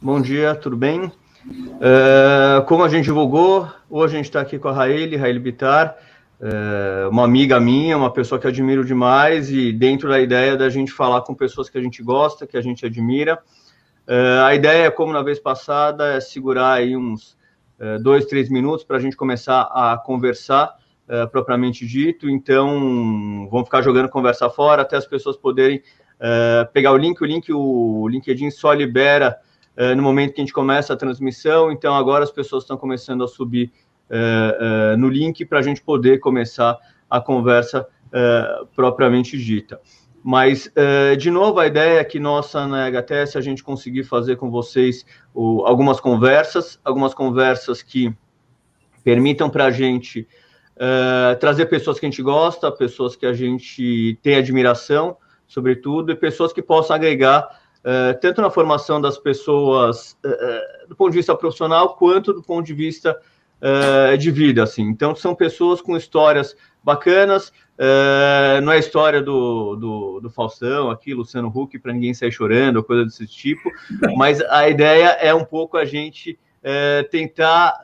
Bom dia, tudo bem? Uh, como a gente divulgou, hoje a gente está aqui com a Raeli, Raeli Bitar, uh, uma amiga minha, uma pessoa que admiro demais, e dentro da ideia da gente falar com pessoas que a gente gosta, que a gente admira. Uh, a ideia, como na vez passada, é segurar aí uns dois, três minutos para a gente começar a conversar propriamente dito. Então, vamos ficar jogando conversa fora até as pessoas poderem pegar o link. O link, o LinkedIn só libera uh, no momento que a gente começa a transmissão. Então, agora as pessoas estão começando a subir uh, uh, no link para a gente poder começar a conversa propriamente dita. Mas, de novo, a ideia é que nossa na HTS a gente conseguir fazer com vocês o, algumas conversas, algumas conversas que permitam para a gente trazer pessoas que a gente gosta, pessoas que a gente tem admiração, sobretudo, e pessoas que possam agregar eh, tanto na formação das pessoas uh, do ponto de vista profissional quanto do ponto de vista de vida, assim. Então, são pessoas com histórias bacanas, não é a história do, do, do Faustão aqui, Luciano Huck, para ninguém sair chorando, coisa desse tipo, mas a ideia é um pouco a gente tentar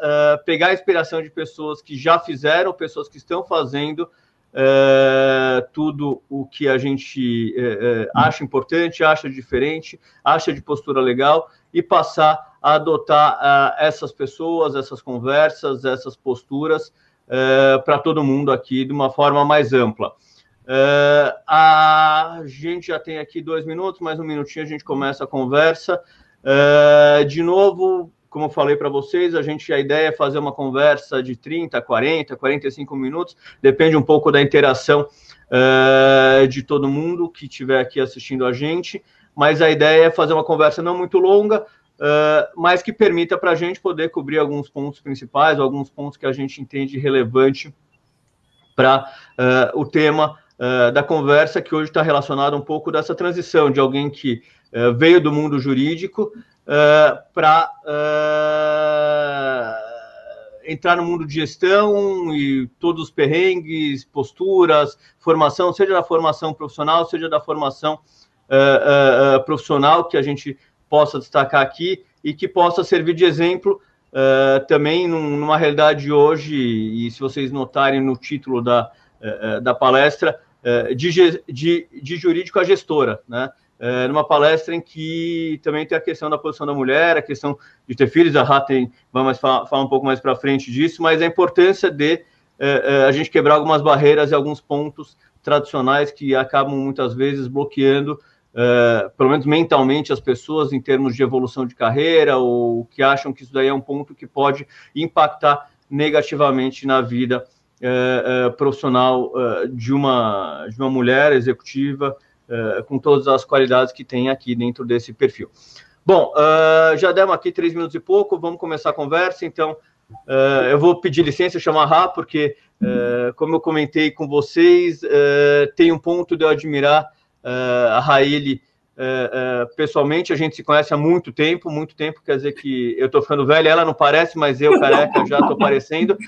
pegar a inspiração de pessoas que já fizeram, pessoas que estão fazendo, é, tudo o que a gente é, acha importante, acha diferente, acha de postura legal e passar a adotar essas pessoas, essas conversas, essas posturas para todo mundo aqui de uma forma mais ampla. a gente já tem aqui dois minutos, mais um minutinho a gente começa a conversa. de novo, como eu falei para vocês, a gente a ideia é fazer uma conversa de 30, 40, 45 minutos, depende um pouco da interação uh, de todo mundo que estiver aqui assistindo a gente, mas a ideia é fazer uma conversa não muito longa, uh, mas que permita para a gente poder cobrir alguns pontos principais, alguns pontos que a gente entende relevante para uh, o tema da conversa, que hoje está relacionado um pouco dessa transição de alguém que veio do mundo jurídico uh, eh, para uh, eh, entrar no mundo de gestão e todos os perrengues, posturas, formação, seja da formação profissional, seja da formação uh, profissional que a gente possa destacar aqui e que possa servir de exemplo também num, numa realidade hoje, e se vocês notarem no título da, da palestra, de, de, de jurídico a gestora, né? É, numa palestra em que também tem a questão da posição da mulher, a questão de ter filhos, a Ratten vamos falar, falar um pouco mais para frente disso, mas a importância de é, é, a gente quebrar algumas barreiras e alguns pontos tradicionais que acabam muitas vezes bloqueando, é, pelo menos mentalmente, as pessoas em termos de evolução de carreira ou que acham que isso daí é um ponto que pode impactar negativamente na vida é, é, profissional de, uma, de uma mulher executiva uh, com todas as qualidades que tem aqui dentro desse perfil. Bom, uh, já demos aqui três minutos e pouco, vamos começar a conversa, então uh, eu vou pedir licença, chamar Rá, porque, como eu comentei com vocês, tem um ponto de eu admirar a Raíli pessoalmente, a gente se conhece há muito tempo, muito tempo, quer dizer que eu estou ficando velho, ela não parece, mas eu, careca, já estou parecendo.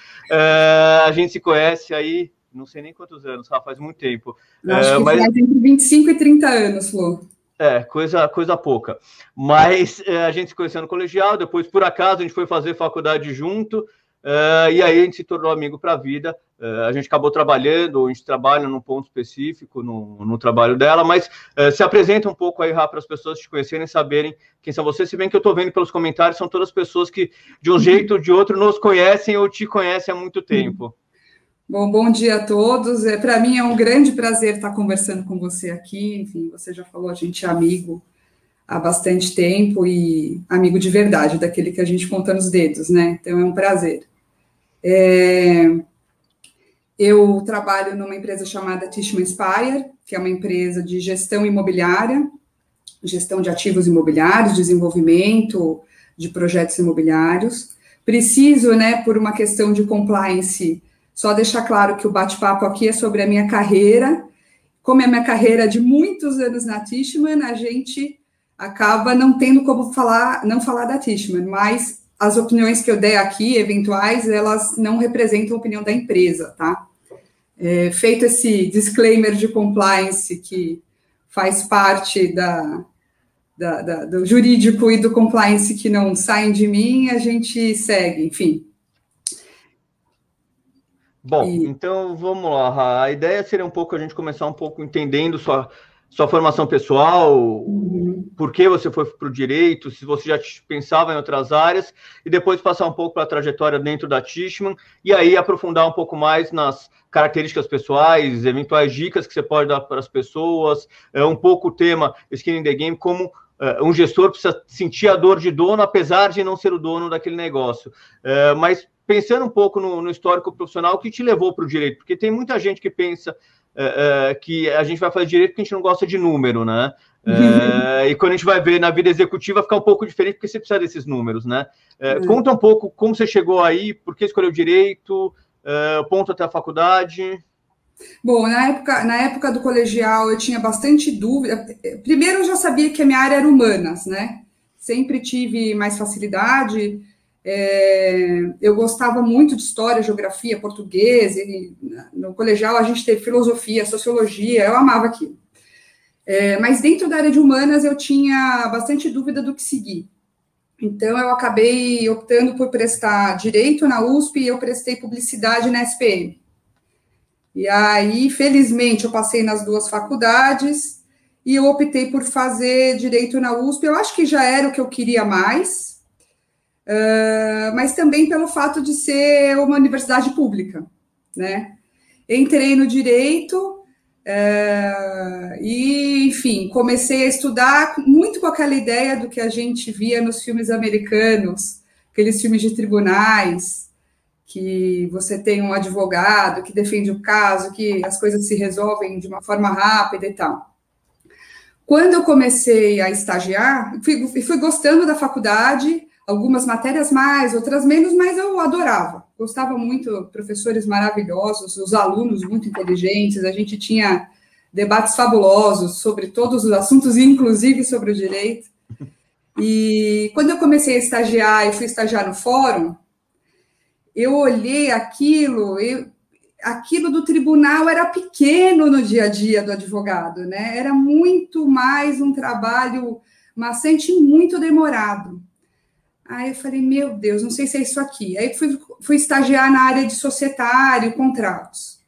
a gente se conhece aí não sei nem quantos anos, Rafa, faz muito tempo. Eu acho é, que mas... faz entre 25 e 30 anos, Flor. É, coisa, coisa pouca. Mas é, a gente se conheceu no colegial, depois, por acaso, a gente foi fazer faculdade junto, é, e aí a gente se tornou amigo para a vida. É, a gente acabou trabalhando, a gente trabalha num ponto específico no, no trabalho dela, mas é, se apresenta um pouco aí, Rafa, para as pessoas te conhecerem, saberem quem são vocês. Se bem que eu estou vendo pelos comentários, são todas pessoas que, de um jeito ou de outro, nos conhecem ou te conhecem há muito tempo. Bom, bom dia a todos. É, Para mim é um grande prazer estar conversando com você aqui. Enfim, você já falou, a gente é amigo há bastante tempo e amigo de verdade, daquele que a gente conta nos dedos, né? Então é um prazer. É... Eu trabalho numa empresa chamada Tishman Spire, que é uma empresa de gestão imobiliária, gestão de ativos imobiliários, desenvolvimento de projetos imobiliários. Preciso, né, por uma questão de compliance, só deixar claro que o bate-papo aqui é sobre a minha carreira. Como é a minha carreira de muitos anos na Tishman, a gente acaba não tendo como falar, não falar da Tishman, mas as opiniões que eu der aqui, eventuais, elas não representam a opinião da empresa, tá? É, feito esse disclaimer de compliance que faz parte da, da, da, do jurídico e do compliance que não saem de mim, a gente segue, enfim. Bom, e... então vamos lá. A ideia seria um pouco a gente começar um pouco entendendo sua, sua formação pessoal, uhum. por que você foi para o direito, se você já pensava em outras áreas, e depois passar um pouco para a trajetória dentro da Tishman, e aí aprofundar um pouco mais nas características pessoais, eventuais dicas que você pode dar para as pessoas, é, um pouco o tema Skin in the Game, como Uh, um gestor precisa sentir a dor de dono, apesar de não ser o dono daquele negócio. Uh, mas pensando um pouco no, no histórico profissional, o que te levou para o direito? Porque tem muita gente que pensa uh, que a gente vai fazer direito porque a gente não gosta de número, né? e quando a gente vai ver na vida executiva, fica um pouco diferente porque você precisa desses números, né? Uhum. Conta um pouco como você chegou aí, por que escolheu direito, ponto até a faculdade. Bom, na época, na época do colegial eu tinha bastante dúvida. Primeiro eu já sabia que a minha área era humanas, né? Sempre tive mais facilidade. É, eu gostava muito de história, geografia, português. E no colegial a gente teve filosofia, sociologia, eu amava aquilo. É, mas dentro da área de humanas eu tinha bastante dúvida do que seguir. Então eu acabei optando por prestar direito na USP e eu prestei publicidade na SPM. E aí, felizmente, eu passei nas duas faculdades e eu optei por fazer direito na USP. Eu acho que já era o que eu queria mais, uh, mas também pelo fato de ser uma universidade pública, né? Entrei no direito uh, e, enfim, comecei a estudar muito com aquela ideia do que a gente via nos filmes americanos, aqueles filmes de tribunais, que você tem um advogado que defende o caso, que as coisas se resolvem de uma forma rápida e tal. Quando eu comecei a estagiar, fui, fui gostando da faculdade, algumas matérias mais, outras menos, mas eu adorava. Gostava muito, professores maravilhosos, os alunos muito inteligentes, a gente tinha debates fabulosos sobre todos os assuntos, inclusive sobre o direito. E quando eu comecei a estagiar e fui estagiar no fórum, eu olhei aquilo, eu, aquilo do tribunal era pequeno no dia a dia do advogado, né? Era muito mais um trabalho maçante e muito demorado. Aí eu falei, meu Deus, não sei se é isso aqui. Aí fui, fui estagiar na área de societário, contratos.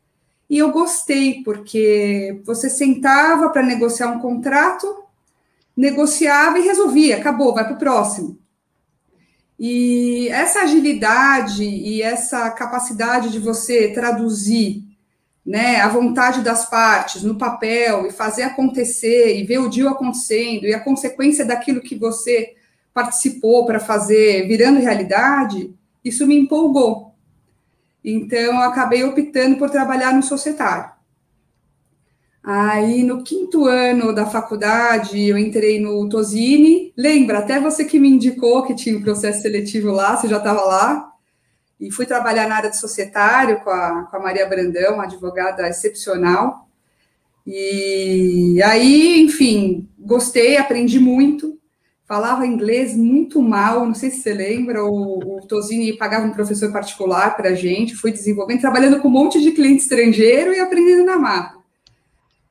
E eu gostei, porque você sentava para negociar um contrato, negociava e resolvia, acabou, vai para o próximo. E essa agilidade e essa capacidade de você traduzir né, a vontade das partes no papel e fazer acontecer e ver o dia acontecendo e a consequência daquilo que você participou para fazer virando realidade, isso me empolgou. Então, eu acabei optando por trabalhar no societário. Aí, no quinto ano da faculdade, eu entrei no Tosini. Lembra, até você que me indicou que tinha um processo seletivo lá, você já estava lá. E fui trabalhar na área de societário com a, com a Maria Brandão, uma advogada excepcional. E aí, enfim, gostei, aprendi muito. Falava inglês muito mal, não sei se você lembra, o, o pagava um professor particular para a gente, fui desenvolvendo, trabalhando com um monte de cliente estrangeiro e aprendendo na mata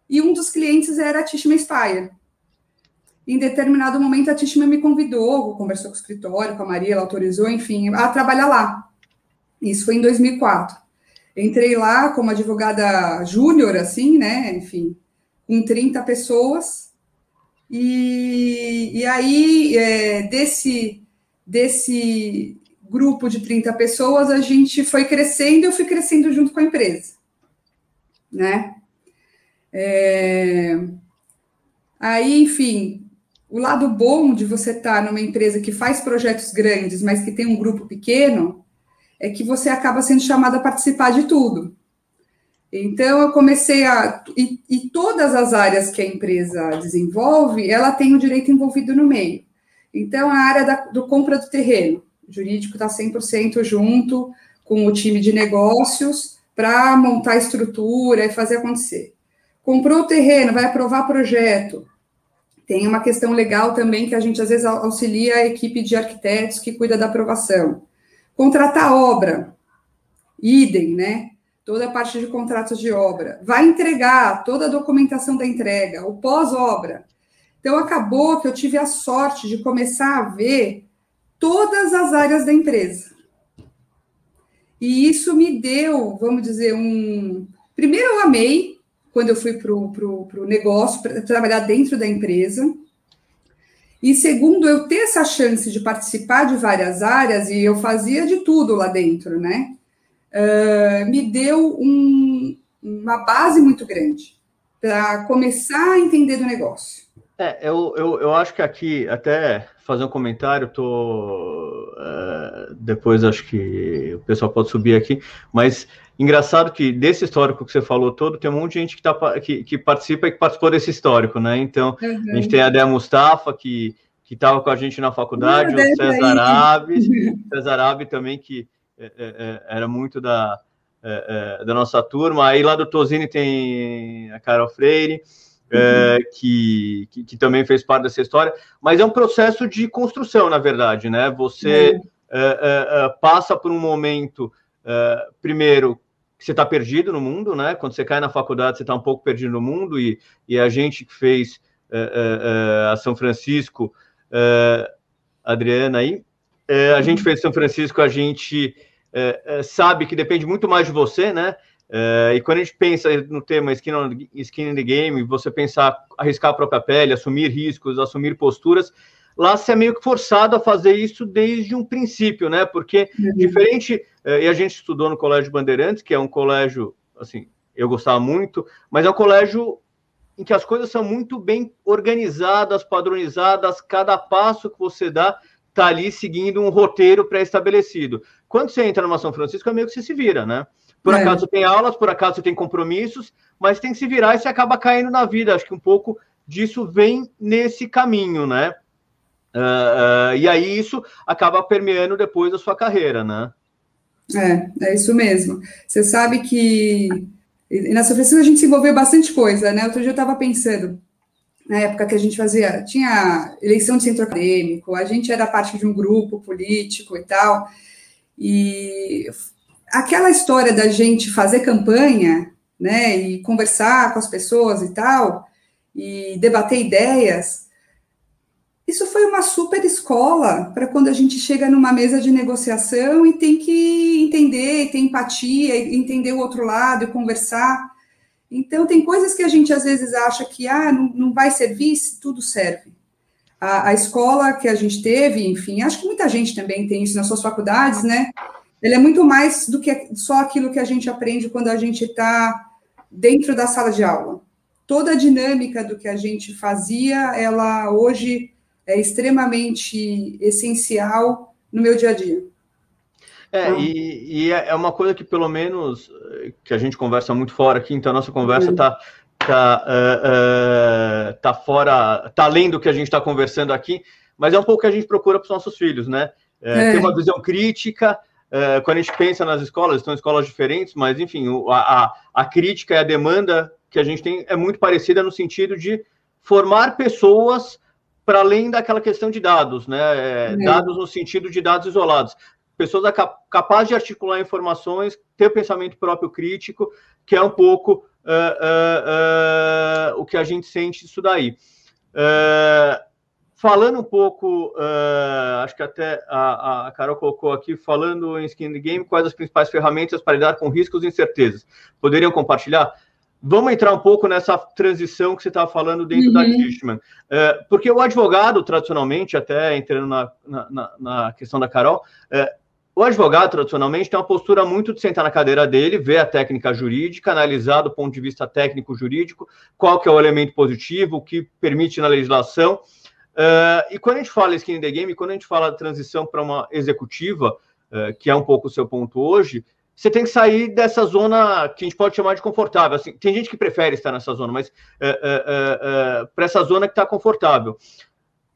e um dos clientes era a Tishma Spire. Em determinado momento, a Tishma me convidou, conversou com o escritório, com a Maria, ela autorizou, enfim, a trabalhar lá. Isso foi em 2004. Entrei lá como advogada júnior, assim, né, enfim, com 30 pessoas. E, e aí, é, desse, desse grupo de 30 pessoas, a gente foi crescendo, eu fui crescendo junto com a empresa, né? É... Aí, enfim, o lado bom de você estar numa empresa que faz projetos grandes, mas que tem um grupo pequeno, é que você acaba sendo chamado a participar de tudo. Então, eu comecei a. E, e, todas as áreas que a empresa desenvolve, ela tem o direito envolvido no meio. Então, a área da, do compra do terreno, o jurídico está 100% junto com o time de negócios para montar a estrutura e fazer acontecer. Comprou o terreno, vai aprovar projeto. Tem uma questão legal também que a gente às vezes auxilia a equipe de arquitetos que cuida da aprovação. Contratar obra, idem, né? Toda a parte de contratos de obra. Vai entregar toda a documentação da entrega, o pós-obra. Então, acabou que eu tive a sorte de começar a ver todas as áreas da empresa. E isso me deu, vamos dizer, um. Primeiro, eu amei quando eu fui para o negócio, para trabalhar dentro da empresa. E segundo, eu ter essa chance de participar de várias áreas, e eu fazia de tudo lá dentro, né? Uh, me deu um, uma base muito grande para começar a entender do negócio. É, eu, eu, eu acho que aqui, até fazer um comentário, tô. Uh, depois acho que o pessoal pode subir aqui, mas engraçado que desse histórico que você falou todo, tem um monte de gente que, tá, que, que participa e que participou desse histórico, né? Então, uhum. a gente tem a Dea Mustafa, que que estava com a gente na faculdade, o César Aves, César Aves também, que era muito da, é, é, da nossa turma. Aí lá do Tosini tem a Carol Freire, é, uhum. que, que, que, também fez parte dessa história, mas é um processo de construção, na verdade, né? Você passa por um momento, primeiro, que você está perdido no mundo, né? Quando você cai na faculdade, você está um pouco perdido no mundo, e, e a gente que fez a São Francisco Adriana aí. Uh, a gente fez São Francisco, a gente uh, sabe que depende muito mais de você, né? e quando a gente pensa no tema skin, on, skin in the game, você pensar arriscar a própria pele, assumir riscos, assumir posturas, lá você é meio que forçado a fazer isso desde um princípio, né? Porque uhum. diferente, e a gente estudou no Colégio Bandeirantes, que é um colégio, assim, eu gostava muito, mas é um colégio em que as coisas são muito bem organizadas, padronizadas, cada passo que você dá está ali seguindo um roteiro pré-estabelecido. Quando você entra numa São Francisco, é meio que você se vira, né? Por é. acaso tem aulas, por acaso tem compromissos, mas tem que se virar e você acaba caindo na vida. Acho que um pouco disso vem nesse caminho, né? Uh, uh, e aí isso acaba permeando depois a sua carreira, né? É, é isso mesmo. Você sabe que na São Francisco a gente se envolveu bastante coisa, né? Outro dia eu estava pensando, na época que a gente fazia, tinha eleição de centro acadêmico, a gente era parte de um grupo político e tal, e aquela história da gente fazer campanha, né, e conversar com as pessoas e tal, e debater ideias, isso foi uma super escola para quando a gente chega numa mesa de negociação e tem que entender, ter empatia, entender o outro lado e conversar. Então, tem coisas que a gente às vezes acha que ah, não, não vai servir, tudo serve. A, a, escola que a gente teve, enfim, acho que muita gente também tem isso nas suas faculdades, né? Ele é muito mais do que só aquilo que a gente aprende quando a gente está dentro da sala de aula. Toda a dinâmica do que a gente fazia, ela hoje é extremamente essencial no meu dia a dia. É, então, e, e, é uma coisa que, pelo menos, que a gente conversa muito fora aqui, então a nossa conversa está tá, uh, uh, tá fora, tá além do que a gente está conversando aqui, mas é um pouco que a gente procura para os nossos filhos, né? É, é. Ter uma visão crítica, uh, quando a gente pensa nas escolas, estão escolas diferentes, mas enfim, a, a, a crítica e a demanda que a gente tem é muito parecida no sentido de formar pessoas para além daquela questão de dados, né? É, é. Dados no sentido de dados isolados. Pessoas capazes de articular informações, ter pensamento próprio crítico, que é um pouco uh, uh, uh, o que a gente sente isso daí. falando um pouco, acho que até a, a, Carol colocou aqui, falando em Skin Game, quais as principais ferramentas para lidar com riscos e incertezas? Poderiam compartilhar? Vamos entrar um pouco nessa transição que você estava falando dentro uhum. da Tishman. É, porque o advogado, tradicionalmente, até entrando na, na, na questão da Carol, é, o advogado, tradicionalmente, tem uma postura muito de sentar na cadeira dele, ver a técnica jurídica, analisar do ponto de vista técnico-jurídico, qual que é o elemento positivo, o que permite na legislação. Uh, e quando a gente fala skin in the game, quando a gente fala transição para uma executiva, uh, que é um pouco o seu ponto hoje, você tem que sair dessa zona que a gente pode chamar de confortável. Assim, tem gente que prefere estar nessa zona, mas é, é, para essa zona que está confortável.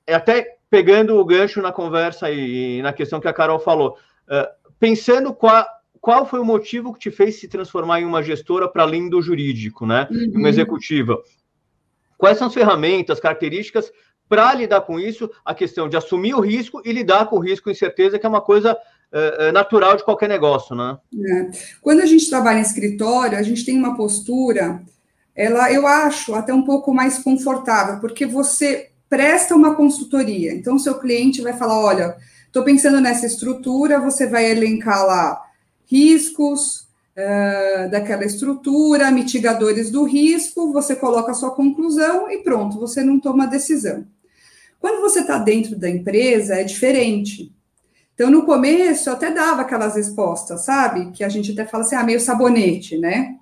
É até pegando o gancho na conversa e, e na questão que a Carol falou, é, pensando qual, qual foi o motivo que te fez se transformar em uma gestora para além do jurídico, né? Uhum. Uma executiva. Quais são as ferramentas, características para lidar com isso, a questão de assumir o risco e lidar com o risco e incerteza, que é uma coisa é, é natural de qualquer negócio, né? É. Quando a gente trabalha em escritório, a gente tem uma postura, ela eu acho até um pouco mais confortável, porque você presta uma consultoria. Então, o seu cliente vai falar: olha, estou pensando nessa estrutura, você vai elencar lá riscos uh, daquela estrutura, mitigadores do risco, você coloca a sua conclusão e pronto, você não toma decisão. Quando você está dentro da empresa, é diferente. Então, no começo, eu até dava aquelas respostas, sabe? Que a gente até fala assim, ah, meio sabonete, né?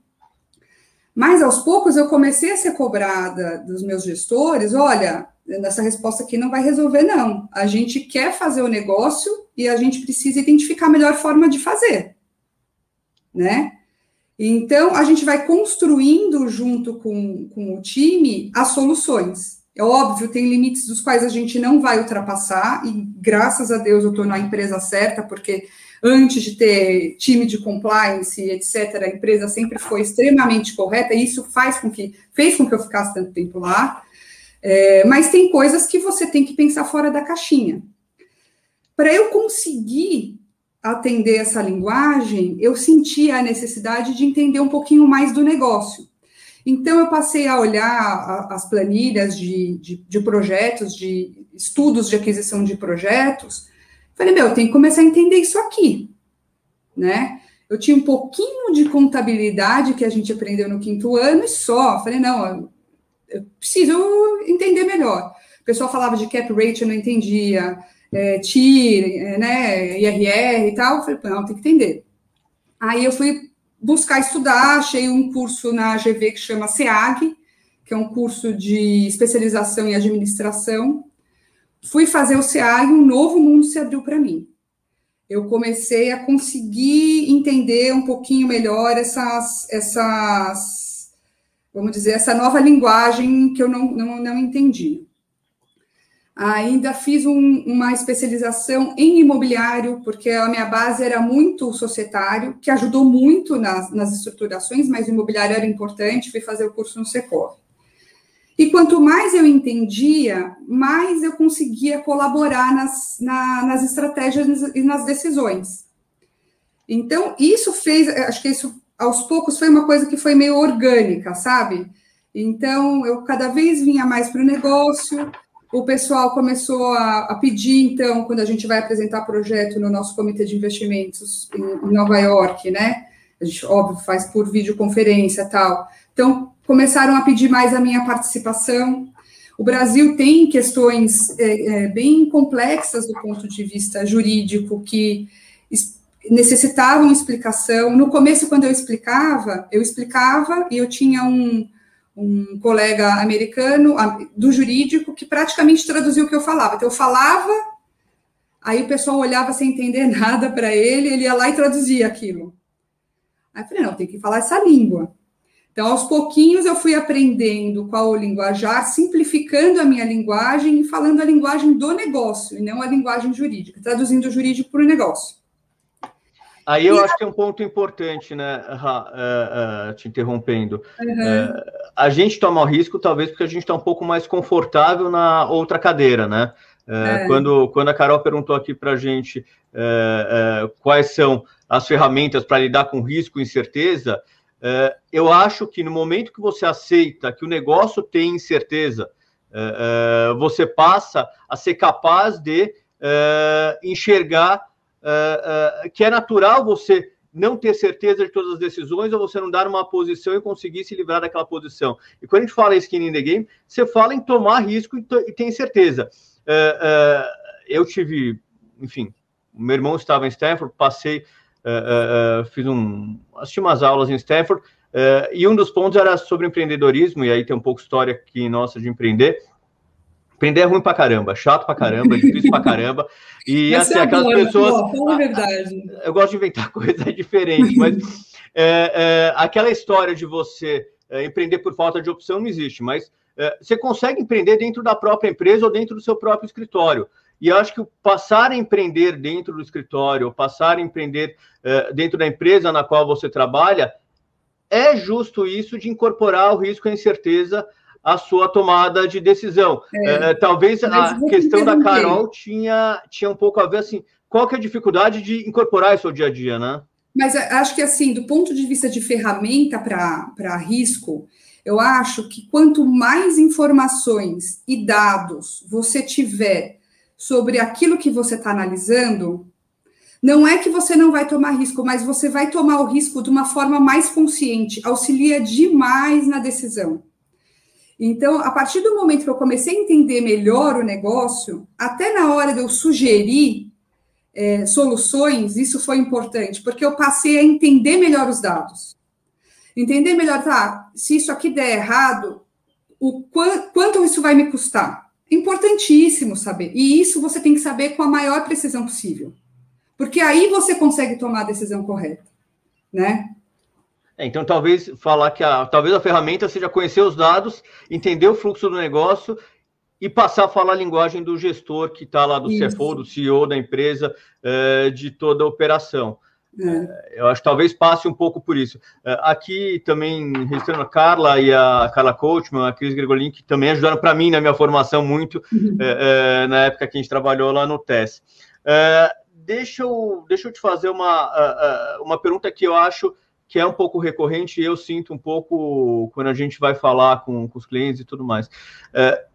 Mas aos poucos eu comecei a ser cobrada dos meus gestores: olha, essa resposta aqui não vai resolver, não. A gente quer fazer o negócio e a gente precisa identificar a melhor forma de fazer, né? Então, a gente vai construindo junto com, com o time as soluções. É óbvio, tem limites dos quais a gente não vai ultrapassar, e graças a Deus eu estou na empresa certa, porque antes de ter time de compliance, etc., a empresa sempre foi extremamente correta, e isso faz com que, fez com que eu ficasse tanto tempo lá. É, mas tem coisas que você tem que pensar fora da caixinha. Para eu conseguir atender essa linguagem, eu senti a necessidade de entender um pouquinho mais do negócio. Então, eu passei a olhar as planilhas de, de, de projetos, de estudos de aquisição de projetos. Falei, meu, eu tenho que começar a entender isso aqui, né? Eu tinha um pouquinho de contabilidade que a gente aprendeu no quinto ano e só. Falei, não, eu preciso entender melhor. O pessoal falava de cap rate, eu não entendia, é, TIR, é, né, IRR e tal. Eu falei, não, tem que entender. Aí eu fui buscar estudar, achei um curso na GV que chama SEAG, que é um curso de especialização em administração. Fui fazer o SEAG, um novo mundo se abriu para mim. Eu comecei a conseguir entender um pouquinho melhor essas, essas vamos dizer, essa nova linguagem que eu não, não, não entendi. Ainda fiz um, uma especialização em imobiliário, porque a minha base era muito societário, que ajudou muito nas, nas estruturações, mas o imobiliário era importante, fui fazer o curso no Secor. E quanto mais eu entendia, mais eu conseguia colaborar nas, na, nas estratégias e nas decisões. Então, isso fez, acho que isso aos poucos foi uma coisa que foi meio orgânica, sabe? Então, eu cada vez vinha mais para o negócio, o pessoal começou a, a, pedir, então, quando a gente vai apresentar projeto no nosso comitê de investimentos em, em Nova York, né? A gente, óbvio, faz por videoconferência tal. Então, começaram a pedir mais a minha participação. O Brasil tem questões é, é, bem complexas do ponto de vista jurídico que necessitavam explicação. No começo, quando eu explicava, eu explicava e eu tinha um, um colega americano do jurídico que praticamente traduzia o que eu falava. Então, eu falava, aí o pessoal olhava sem entender nada para ele, ele ia lá e traduzia aquilo. Aí eu falei, não, tem que falar essa língua. Então, aos pouquinhos, eu fui aprendendo qual o linguajar, simplificando a minha linguagem e falando a linguagem do negócio, e não a linguagem jurídica, traduzindo o jurídico para o negócio. Aí eu e acho a... que é um ponto importante, né, uh, uh, te interrompendo. Uhum. Uh, a gente toma o risco, talvez, porque a gente está um pouco mais confortável na outra cadeira, né? É. Quando, quando a Carol perguntou aqui para a gente quais são as ferramentas para lidar com risco e incerteza, eu acho que no momento que você aceita que o negócio tem incerteza, você passa a ser capaz de enxergar uh, uh, que é natural você não ter certeza de todas as decisões ou você não dar uma posição e conseguir se livrar daquela posição. E quando a gente fala em skin in the game, você fala em tomar risco e, e tem certeza. Uh, eu tive, enfim, meu irmão estava em Stanford, passei, fiz um, assisti umas aulas em Stanford, e um dos pontos era sobre empreendedorismo, e aí tem um pouco história aqui nossa de empreender, Empreender é ruim pra caramba, chato pra caramba, difícil pra caramba. E mas assim, aquelas adora, pessoas. Pô, a verdade. Eu gosto de inventar coisa diferente, mas é, é, aquela história de você é, empreender por falta de opção não existe, mas é, você consegue empreender dentro da própria empresa ou dentro do seu próprio escritório. E eu acho que passar a empreender dentro do escritório, ou passar a empreender é, dentro da empresa na qual você trabalha, é justo isso de incorporar o risco e a incerteza a sua tomada de decisão. É, é talvez a questão da Carol tinha, tinha um pouco a ver assim, qual que é a dificuldade de incorporar isso ao dia a dia, né? Mas acho que assim, do ponto de vista de ferramenta para risco, Eu acho que quanto mais informações e dados você tiver sobre aquilo que você está analisando, não é que você não vai tomar risco, mas você vai tomar o risco de uma forma mais consciente, auxilia demais na decisão. Então, a partir do momento que eu comecei a entender melhor o negócio, até na hora de eu sugerir é, soluções, isso foi importante, porque eu passei a entender melhor os dados. Entender melhor, tá? Se isso aqui der errado, o quanto, quanto isso vai me custar? Importantíssimo saber. E isso você tem que saber com a maior precisão possível. Porque aí você consegue tomar a decisão correta, né? É, então, talvez falar que a, talvez a ferramenta seja conhecer os dados, entender o fluxo do negócio e passar a falar a linguagem do gestor que está lá, do Isso. CFO, do CEO da empresa, é, de toda a operação. É. Eu acho que talvez passe um pouco por isso. É, aqui também, registrando a Carla e a Carla Coachman, a Cris Gregolin, que também ajudaram para mim na minha formação muito, uhum. na época que a gente trabalhou lá no TES. Deixa, eu, deixa eu te fazer uma, uma pergunta que eu acho que é um pouco recorrente e eu sinto um pouco quando a gente vai falar com, com os clientes e tudo mais. É,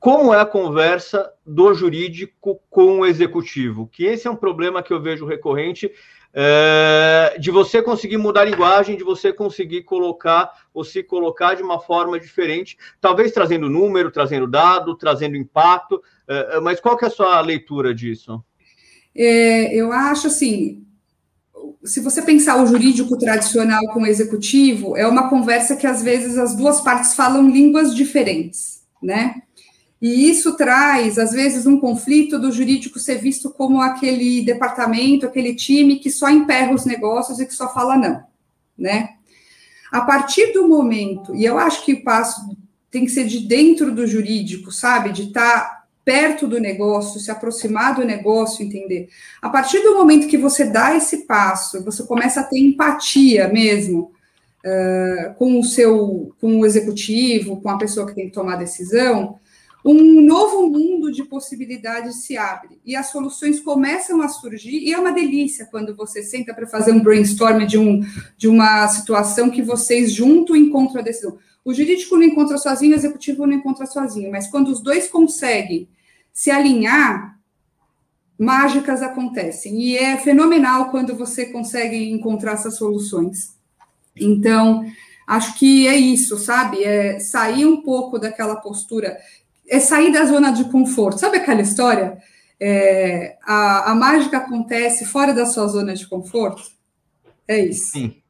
como é a conversa do jurídico com o executivo? Que esse é um problema que eu vejo recorrente é, de você conseguir mudar a linguagem, de você conseguir colocar ou se colocar de uma forma diferente, talvez trazendo número, trazendo dado, trazendo impacto. É, mas qual que é a sua leitura disso? É, eu acho assim, se você pensar o jurídico tradicional com o executivo, é uma conversa que às vezes as duas partes falam línguas diferentes, né? E isso traz, às vezes, um conflito do jurídico ser visto como aquele departamento, aquele time que só emperra os negócios e que só fala não, né? A partir do momento, e eu acho que o passo tem que ser de dentro do jurídico, sabe? De estar tá perto do negócio, se aproximar do negócio, entender. A partir do momento que você dá esse passo, você começa a ter empatia mesmo uh, com o seu, com o executivo, com a pessoa que tem que tomar a decisão, um novo mundo de possibilidades se abre e as soluções começam a surgir e é uma delícia quando você senta para fazer um brainstorm de, um, de uma situação que vocês junto encontram a decisão. O jurídico não encontra sozinho, o executivo não encontra sozinho, mas quando os dois conseguem se alinhar, mágicas acontecem e é fenomenal quando você consegue encontrar essas soluções. Então, acho que é isso, sabe? É sair um pouco daquela postura é sair da zona de conforto. Sabe aquela história? É, a, a mágica acontece fora da sua zona de conforto? É isso. Sim.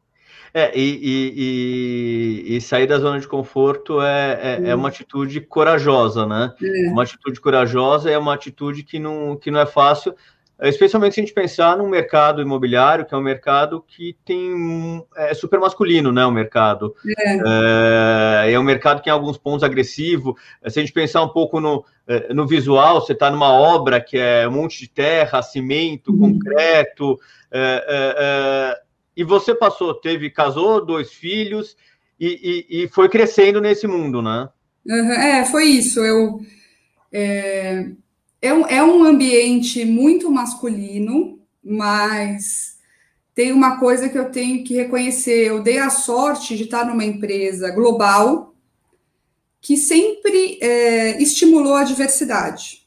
É, e, e, e, sair da zona de conforto é, é, é uma atitude corajosa, né? É. Uma atitude corajosa é uma atitude que não, que não é fácil, especialmente se a gente pensar num mercado imobiliário, que é um mercado que tem é super masculino, né? O mercado é. é, é um mercado que tem alguns pontos agressivo. Se a gente pensar um pouco no, é, no visual, você está numa obra que é um monte de terra, cimento, uhum. concreto, é, é, e você passou, teve, casou, dois filhos e, e, e foi crescendo nesse mundo, né? Uhum, é, foi isso. Eu é, é um, é um ambiente muito masculino, mas tem uma coisa que eu tenho que reconhecer. Eu dei a sorte de estar numa empresa global que sempre é, estimulou a diversidade.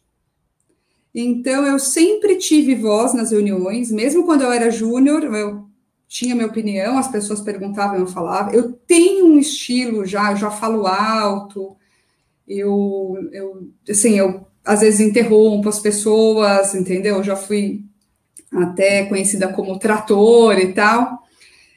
Então, eu sempre tive voz nas reuniões, mesmo quando eu era júnior, eu tinha minha opinião, as pessoas perguntavam, eu falava. Eu tenho um estilo já, eu já falo alto, eu, eu assim, eu às vezes interrompo as pessoas, entendeu? Já fui até conhecida como trator e tal.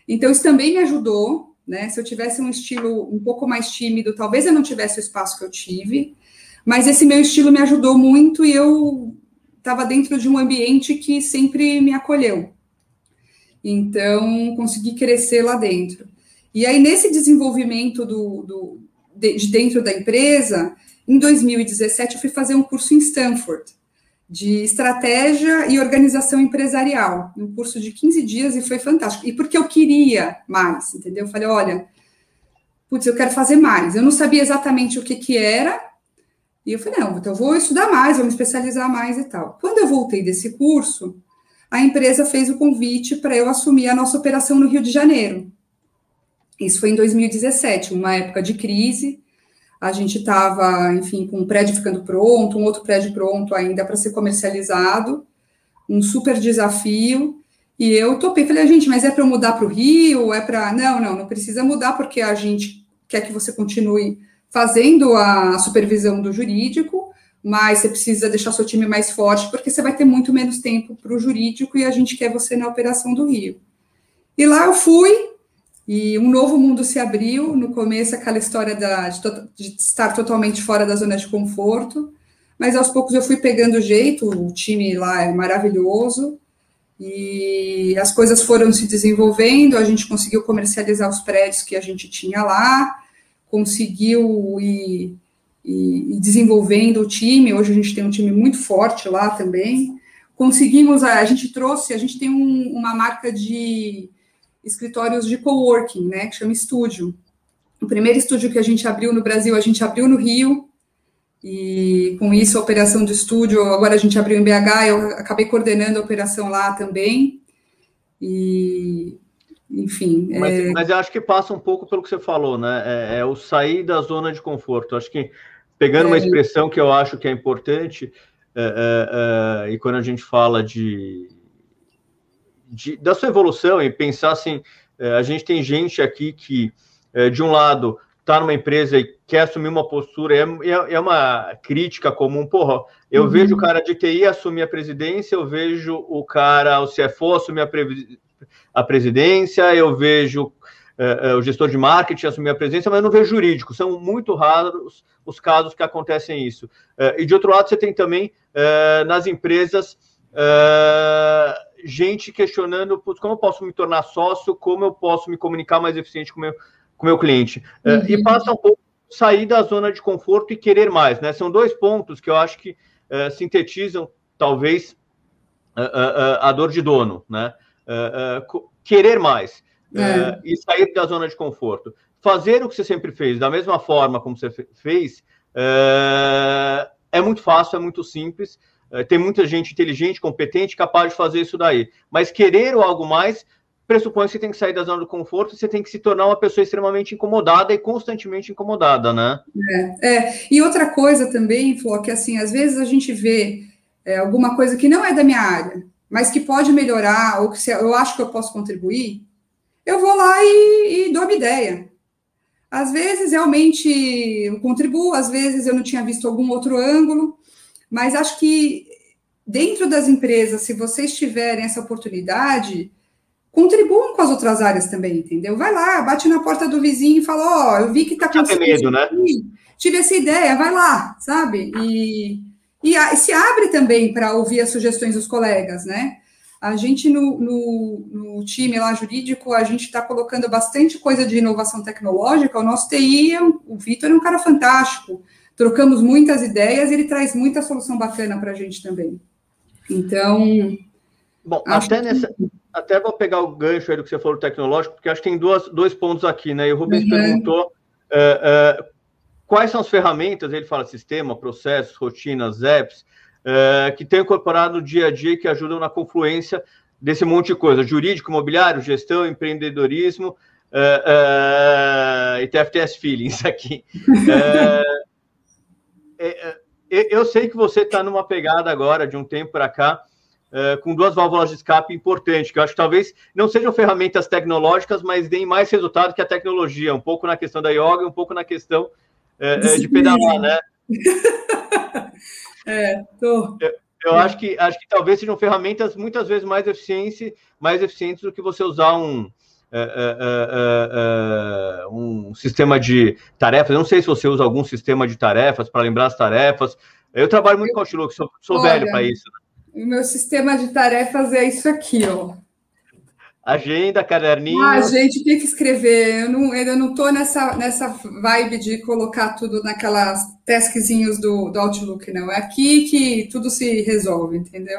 Então, isso também me ajudou, né? Se eu tivesse um estilo um pouco mais tímido, talvez eu não tivesse o espaço que eu tive, mas esse meu estilo me ajudou muito e eu estava dentro de um ambiente que sempre me acolheu. Então, consegui crescer lá dentro. E aí, nesse desenvolvimento do, do de, de dentro da empresa, em 2017, eu fui fazer um curso em Stanford de estratégia e organização empresarial, um curso de 15 dias e foi fantástico. E porque eu queria mais, entendeu? Eu falei, olha, putz, eu quero fazer mais. Eu não sabia exatamente o que que era, e eu falei, não, então eu vou estudar mais, vou me especializar mais e tal. Quando eu voltei desse curso, a empresa fez o convite para eu assumir a nossa operação no Rio de Janeiro. Isso foi em 2017, uma época de crise. A gente estava, enfim, com um prédio ficando pronto, um outro prédio pronto ainda para ser comercializado, um super desafio. E eu topei, falei, gente, mas é para mudar para o Rio? É para. Não, não, não precisa mudar, porque a gente quer que você continue fazendo a supervisão do jurídico, mas você precisa deixar seu time mais forte, porque você vai ter muito menos tempo para o jurídico e a gente quer você na operação do Rio. E lá eu fui, e um novo mundo se abriu. No começo, aquela história da, de, de estar totalmente fora da zona de conforto, mas aos poucos eu fui pegando jeito. O time lá é maravilhoso e as coisas foram se desenvolvendo. A gente conseguiu comercializar os prédios que a gente tinha lá, conseguiu ir, ir, ir desenvolvendo o time. Hoje a gente tem um time muito forte lá também. Conseguimos, a, a gente trouxe, a gente tem um, uma marca de escritórios de coworking, né, que chama Estúdio. O primeiro estúdio que a gente abriu no Brasil, a gente abriu no Rio, e com isso a operação do estúdio, agora a gente abriu em BH, eu acabei coordenando a operação lá também, e enfim. Mas, é... mas eu acho que passa um pouco pelo que você falou, né, é, é o sair da zona de conforto, acho que pegando é... uma expressão que eu acho que é importante, é, é, e quando a gente fala de de, da sua evolução e pensar assim, é, a gente tem gente aqui que, é, de um lado, está numa empresa e quer assumir uma postura, é, é, é uma crítica comum, porra, eu uhum. vejo o cara de TI assumir a presidência, eu vejo o cara, o CFO assumir a, pre, a presidência, eu vejo é, o gestor de marketing assumir a presidência, mas eu não vejo jurídico, são muito raros os casos que acontecem isso. e de outro lado, você tem também nas empresas gente questionando como eu posso me tornar sócio, como eu posso me comunicar mais eficiente com meu, o com meu cliente. Uhum. e passa um pouco sair da zona de conforto e querer mais. Né? São dois pontos que eu acho que sintetizam, talvez, a dor de dono. Né? querer mais é. e sair da zona de conforto. Fazer o que você sempre fez, da mesma forma como você fez, é muito fácil, é muito simples. Eh, tem muita gente inteligente, competente, capaz de fazer isso daí. Mas querer algo mais pressupõe que você tem que sair da zona do conforto, você tem que se tornar uma pessoa extremamente incomodada e constantemente incomodada, né? É, é. e outra coisa também, Fló, que assim, às vezes a gente vê é, alguma coisa que não é da minha área, mas que pode melhorar, ou que se, eu acho que eu posso contribuir, eu vou lá e, e dou uma ideia. Às vezes realmente eu contribuo, às vezes eu não tinha visto algum outro ângulo, mas acho que dentro das empresas, se vocês tiverem essa oportunidade, contribuam com as outras áreas também, entendeu? Vai lá, bate na porta do vizinho e fala, ó, oh, eu vi que tá acontecendo. medo, né? Tive essa ideia, vai lá, sabe? E, e, e se abre também para ouvir as sugestões dos colegas, né? A gente no, no, no time lá jurídico, a gente está colocando bastante coisa de inovação tecnológica. O nosso TI, é um, o Vitor é um cara fantástico trocamos muitas ideias, ele traz muita solução bacana para a gente também. Então. Bom, até, nessa, até vou pegar o gancho aí do que você falou tecnológico, porque acho que tem duas, dois pontos aqui, né? E o Rubens uhum. perguntou uh, uh, quais são as ferramentas, ele fala sistema, processos, rotinas, apps, uh, que tem incorporado no dia a dia que ajudam na confluência desse monte de coisa, jurídico, imobiliário, gestão, empreendedorismo, uh, uh, e TFTS Feelings aqui. É, é, eu sei que você está numa pegada agora, de um tempo para cá, é, com duas válvulas de escape importantes, que eu acho que talvez não sejam ferramentas tecnológicas, mas deem mais resultado que a tecnologia, um pouco na questão da yoga, um pouco na questão de pedalar, né? é, tô. Eu, eu acho, que, acho que talvez sejam ferramentas muitas vezes mais eficientes, mais eficientes do que você usar um, é, é, é, um sistema de tarefas. Eu não sei se você usa algum sistema de tarefas para lembrar as tarefas. Eu trabalho muito com Outlook, sou, sou Olha, velho para isso. O meu sistema de tarefas é isso aqui, ó. Agenda, caderninho. Ah, gente, tem que escrever. Eu não, ainda não estou nessa, nessa vibe de colocar tudo naquelas taskzinhos do, do Outlook, não. É aqui que tudo se resolve, entendeu?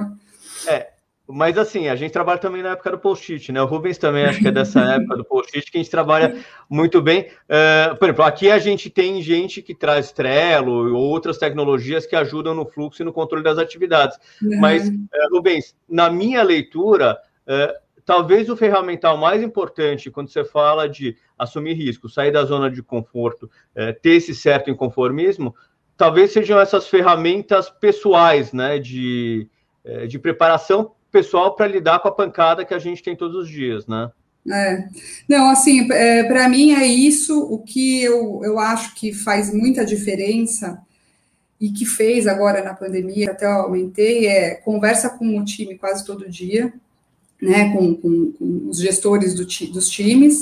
É, mas assim, a gente trabalha também na época do post-it, né? O Rubens também acho que é dessa época do post-it que a gente trabalha muito bem. Uh, por exemplo, aqui a gente tem gente que traz Trello ou outras tecnologias que ajudam no fluxo e no controle das atividades. Uhum. Mas, uh, Rubens, na minha leitura, uh, talvez o ferramental mais importante quando você fala de assumir risco, sair da zona de conforto, é, ter esse certo inconformismo, talvez sejam essas ferramentas pessoais, né, de, é, de preparação pessoal para lidar com a pancada que a gente tem todos os dias, né? É. Não, assim, é, para mim é isso o que eu, eu acho que faz muita diferença e que fez agora na pandemia, até eu aumentei, é conversa com o time quase todo dia, né, com, com, com os gestores do, dos times,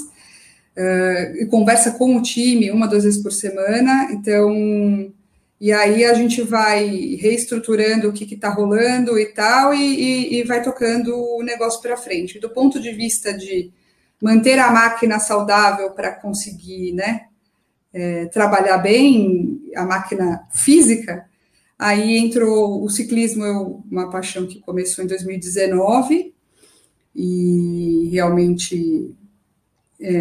uh, e conversa com o time uma, duas vezes por semana, então, e aí a gente vai reestruturando o que está rolando e tal, e, e, e vai tocando o negócio para frente. Do ponto de vista de manter a máquina saudável para conseguir, né, é, trabalhar bem a máquina física, aí entrou o ciclismo, uma paixão que começou em 2019, e realmente é,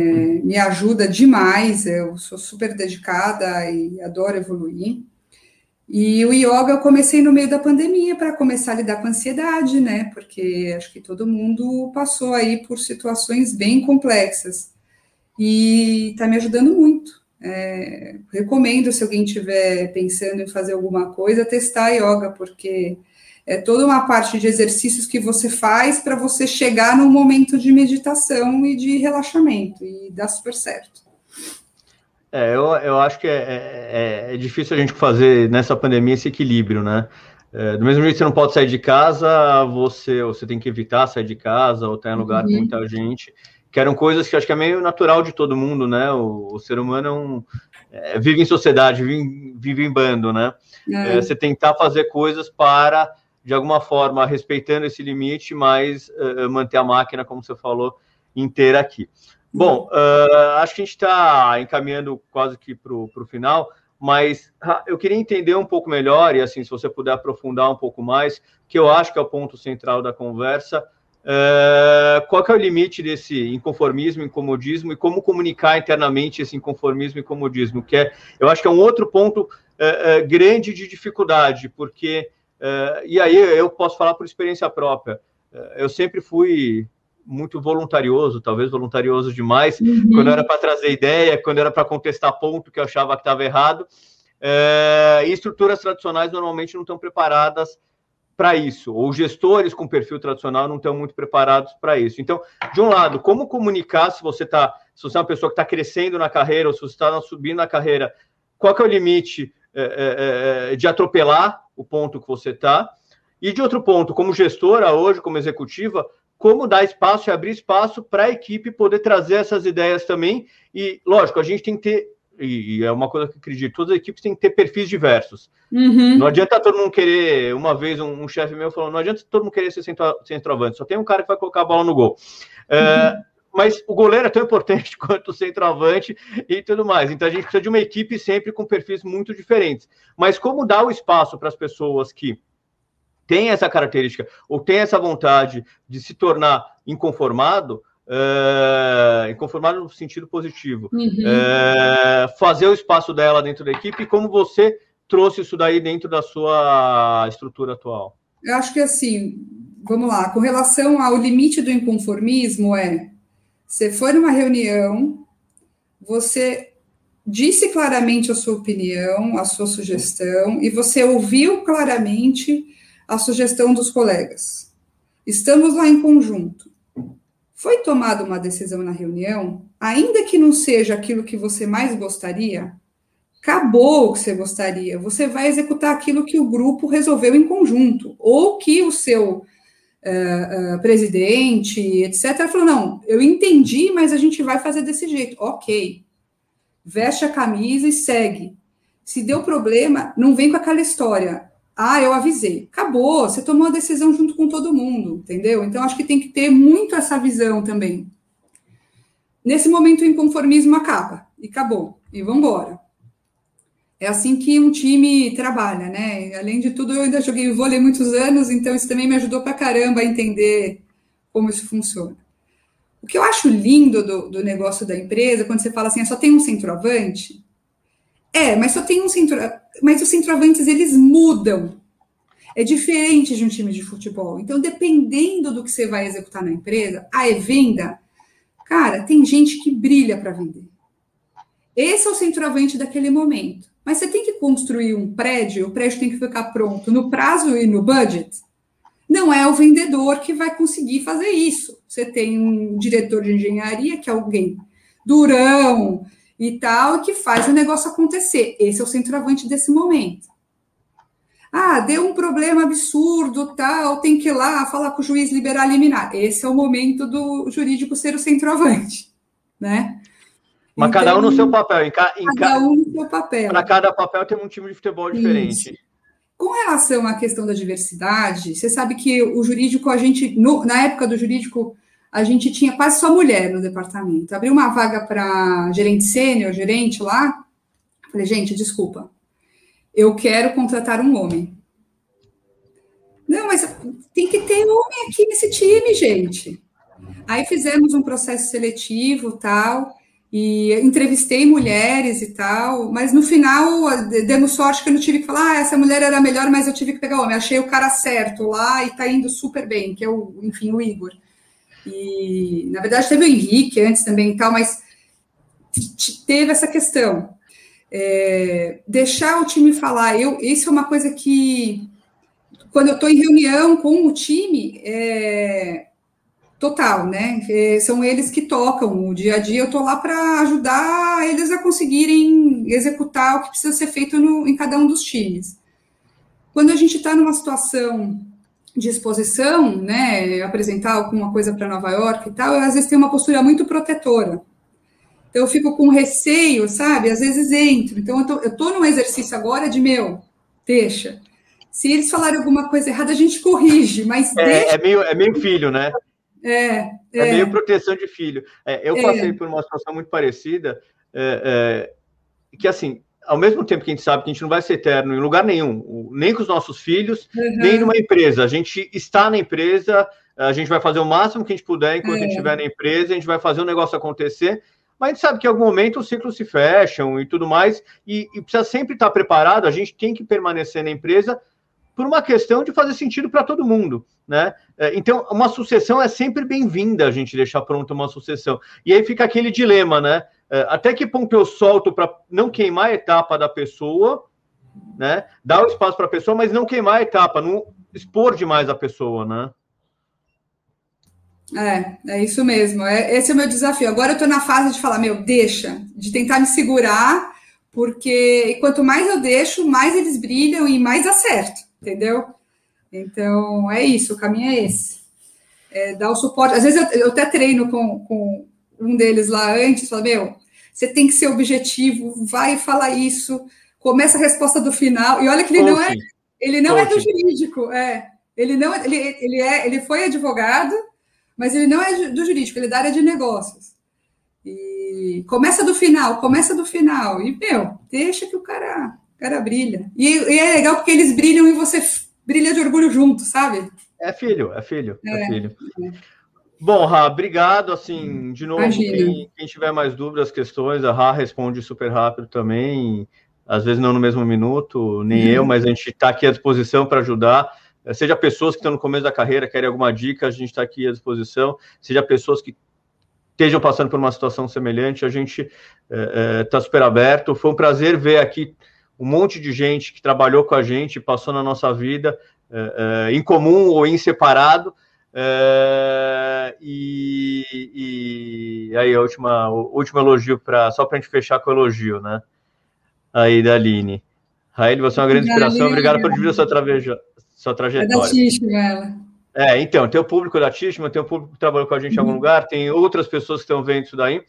me ajuda demais. Eu sou super dedicada e adoro evoluir. E o yoga eu comecei no meio da pandemia para começar a lidar com a ansiedade, né? Porque acho que todo mundo passou aí por situações bem complexas. E está me ajudando muito. É, recomendo, se alguém estiver pensando em fazer alguma coisa, testar yoga, porque é toda uma parte de exercícios que você faz para você chegar num momento de meditação e de relaxamento, e dá super certo. É, eu, eu acho que é, é, é difícil a gente fazer nessa pandemia esse equilíbrio, né? É, do mesmo jeito que você não pode sair de casa, você, você tem que evitar sair de casa ou estar em lugar uhum. com muita gente, que eram coisas que acho que é meio natural de todo mundo, né? O, o ser humano é um, é, vive em sociedade, vive, vive em bando, né? É. você tentar fazer coisas para de alguma forma, respeitando esse limite, mas uh, manter a máquina, como você falou, inteira aqui. Bom, uh, acho que a gente está encaminhando quase que para o final, mas eu queria entender um pouco melhor, e assim, se você puder aprofundar um pouco mais, que eu acho que é o ponto central da conversa, uh, qual é o limite desse inconformismo, incomodismo, e como comunicar internamente esse inconformismo e incomodismo, que é, eu acho que é um outro ponto uh, grande de dificuldade, porque e aí eu posso falar por experiência própria. É, eu sempre fui muito voluntarioso, talvez voluntarioso demais, uhum. quando era para trazer ideia, quando era para contestar ponto que eu achava que estava errado. É, e estruturas tradicionais normalmente não estão preparadas para isso, ou gestores com perfil tradicional não estão muito preparados para isso. Então, de um lado, como comunicar se você está, se você é uma pessoa que está crescendo na carreira, ou se você está subindo na carreira, qual que é o limite é, é, é, de atropelar o ponto que você está. E de outro ponto, como gestora hoje, como executiva, como dar espaço e abrir espaço para a equipe poder trazer essas ideias também. E, lógico, a gente tem que ter, e é uma coisa que eu acredito, todas as equipes têm que ter perfis diversos. Uhum. Não adianta todo mundo querer, uma vez um, um chefe meu falou, não adianta todo mundo querer ser centro, centroavante, só tem um cara que vai colocar a bola no gol. Uhum. É, mas o goleiro é tão importante quanto o centroavante e tudo mais. Então a gente precisa de uma equipe sempre com perfis muito diferentes. Mas como dar o espaço para as pessoas que têm essa característica ou têm essa vontade de se tornar inconformado, é, inconformado no sentido positivo, uhum. é, fazer o espaço dela dentro da equipe e como você trouxe isso daí dentro da sua estrutura atual? Eu acho que assim, vamos lá, com relação ao limite do inconformismo é você foi numa reunião, você disse claramente a sua opinião, a sua sugestão, e você ouviu claramente a sugestão dos colegas. Estamos lá em conjunto. Foi tomada uma decisão na reunião, ainda que não seja aquilo que você mais gostaria, acabou o que você gostaria. Você vai executar aquilo que o grupo resolveu em conjunto, ou que o seu uh, uh, presidente, etc., falou: não, eu entendi, mas a gente vai fazer desse jeito. Ok. Veste a camisa e segue. Se deu problema, não vem com aquela história. Ah, eu avisei. Acabou, você tomou a decisão junto com todo mundo, entendeu? Então, acho que tem que ter muito essa visão também. Nesse momento, o inconformismo acaba, e acabou, e vamos embora. É assim que um time trabalha, né? Além de tudo, eu ainda joguei vôlei muitos anos, então isso também me ajudou pra caramba a entender como isso funciona. O que eu acho lindo do, do negócio da empresa, quando você fala assim, ah, só tem um centroavante, é, mas só tem um centro, mas os centroavantes eles mudam. é diferente de um time de futebol. Então, dependendo do que você vai executar na empresa, a venda, cara, tem gente que brilha para vender. Esse é o centroavante daquele momento. Mas você tem que construir um prédio, o prédio tem que ficar pronto no prazo e no budget. Não é o vendedor que vai conseguir fazer isso. Você tem um diretor de engenharia, que é alguém durão e tal, que faz o negócio acontecer. Esse é o centroavante desse momento. Ah, deu um problema absurdo, tal, tem que ir lá falar com o juiz liberar liminar. Esse é o momento do jurídico ser o centroavante, né? Mas então, cada um no seu papel. Em ca, em cada um no seu papel. Para cada papel tem um time de futebol diferente. Isso. Com relação à questão da diversidade, você sabe que o jurídico, a gente, no, na época do jurídico, a gente tinha quase só mulher no departamento. Abriu uma vaga para gerente sênior, gerente lá. Falei, gente, desculpa, eu quero contratar um homem. Não, mas tem que ter homem aqui nesse time, gente. Aí fizemos um processo seletivo, tal e entrevistei mulheres e tal, mas no final demos sorte que eu não tive que falar, ah, essa mulher era melhor, mas eu tive que pegar homem. Achei o cara certo lá e tá indo super bem, que é o, enfim, o Igor. E na verdade teve o Henrique antes também e tal, mas teve essa questão. É, deixar o time falar, eu, isso é uma coisa que quando eu estou em reunião com o time, é, total, né? É, são eles que tocam o dia a dia. Eu estou lá para ajudar eles a conseguirem executar o que precisa ser feito no, em cada um dos times. Quando a gente está numa situação de exposição, né, apresentar alguma coisa para Nova York e tal, eu às vezes tenho uma postura muito protetora. Então eu fico com receio, sabe? Às vezes entro. Então eu tô, eu tô num exercício agora de meu, deixa. Se eles falarem alguma coisa errada, a gente corrige, mas é, deixa... é meio é meio filho, né? É, é, é meio proteção de filho. É, eu é. passei por uma situação muito parecida, é, é, que assim, ao mesmo tempo que a gente sabe que a gente não vai ser eterno em lugar nenhum, nem com os nossos filhos, uhum. nem numa empresa. A gente está na empresa, a gente vai fazer o máximo que a gente puder enquanto a gente é. estiver na empresa, a gente vai fazer o negócio acontecer, mas a gente sabe que em algum momento os ciclos se fecham e tudo mais, e, e precisa sempre estar preparado, a gente tem que permanecer na empresa por uma questão de fazer sentido para todo mundo, né? É, então, uma sucessão é sempre bem-vinda a gente deixar pronta uma sucessão. E aí fica aquele dilema, né? É, até que ponto eu solto para não queimar a etapa da pessoa, né? Dar o espaço para a pessoa, mas não queimar a etapa, não expor demais a pessoa, né? É, é isso mesmo. É, esse é o meu desafio. Agora eu estou na fase de falar, meu, deixa, de tentar me segurar, porque quanto mais eu deixo, mais eles brilham e mais acerto entendeu? Então, é isso, o caminho é esse. É dar o suporte. Às vezes eu, eu até treino com, com um deles lá antes, falo, meu, você tem que ser objetivo, vai falar isso, começa a resposta do final, e olha que ele não é, ele não é do jurídico, é. Ele não é, ele, ele é, ele foi advogado, mas ele não é do jurídico, ele é da área de negócios. E começa do final, começa do final. E, meu, deixa que o cara o cara brilha. E, e, é legal porque eles brilham e você brilha de orgulho junto, sabe? É filho, é filho, é, é filho. É. Bom, Rá, obrigado. Assim, de novo, quem, quem, tiver mais dúvidas, questões, a Rá responde super rápido também. Às vezes não no mesmo minuto, nem uhum. eu, mas a gente está aqui à disposição para ajudar. Seja pessoas que estão no começo da carreira, querem alguma dica, a gente está aqui à disposição. Seja pessoas que estejam passando por uma situação semelhante, a gente está é, é, super aberto. Foi um prazer ver aqui um monte de gente que trabalhou com a gente, passou na nossa vida, é, é, em comum ou em separado. É, e, e, aí, a última, o último elogio, pra, só para a gente fechar com o elogio, né? Aí, da Aline. Raíl, você é uma grande inspiração. Obrigado por dividir sua, traveja, sua trajetória. É da Tishma, ela. É, então, tem o público da Tishma, tem o público que trabalhou com a gente em algum uhum. lugar, tem outras pessoas que estão vendo isso daí.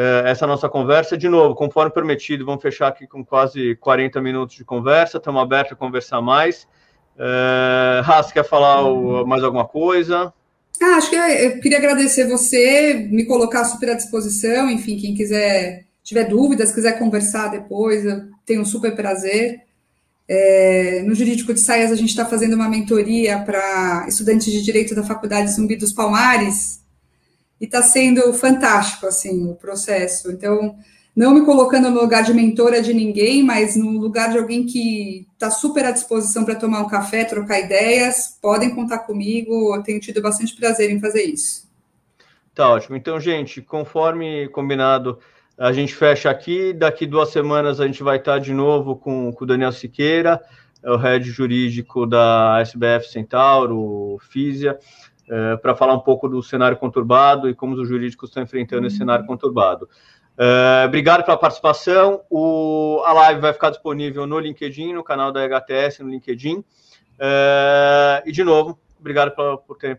Eh, essa nossa conversa. De novo, conforme prometido, vamos fechar aqui com quase 40 minutos de conversa. Estamos abertos a conversar mais. Uh, quer falar mais alguma coisa? Ah, acho que eu queria agradecer você, me colocar super à disposição. Enfim, quem quiser, tiver dúvidas, quiser conversar depois, eu tenho um super prazer. É, no Jurídico de Saias, a gente está fazendo uma mentoria para estudantes de Direito da Faculdade Zumbi dos Palmares, e está sendo fantástico assim o processo. Então, não me colocando no lugar de mentora de ninguém, mas no lugar de alguém que está super à disposição para tomar um café, trocar ideias, podem contar comigo. Eu tenho tido bastante prazer em fazer isso. Tá ótimo. Então, gente, conforme combinado, a gente fecha aqui. Daqui duas semanas a gente vai estar de novo com, com o Daniel Siqueira, é o head jurídico da SBF Centauro, Físia, é, para falar um pouco do cenário conturbado e como os jurídicos estão enfrentando esse cenário conturbado. Uh, obrigado pela participação. O, a live vai ficar disponível no LinkedIn, no canal da HTS, no LinkedIn. Uh, e, de novo, obrigado por, por terem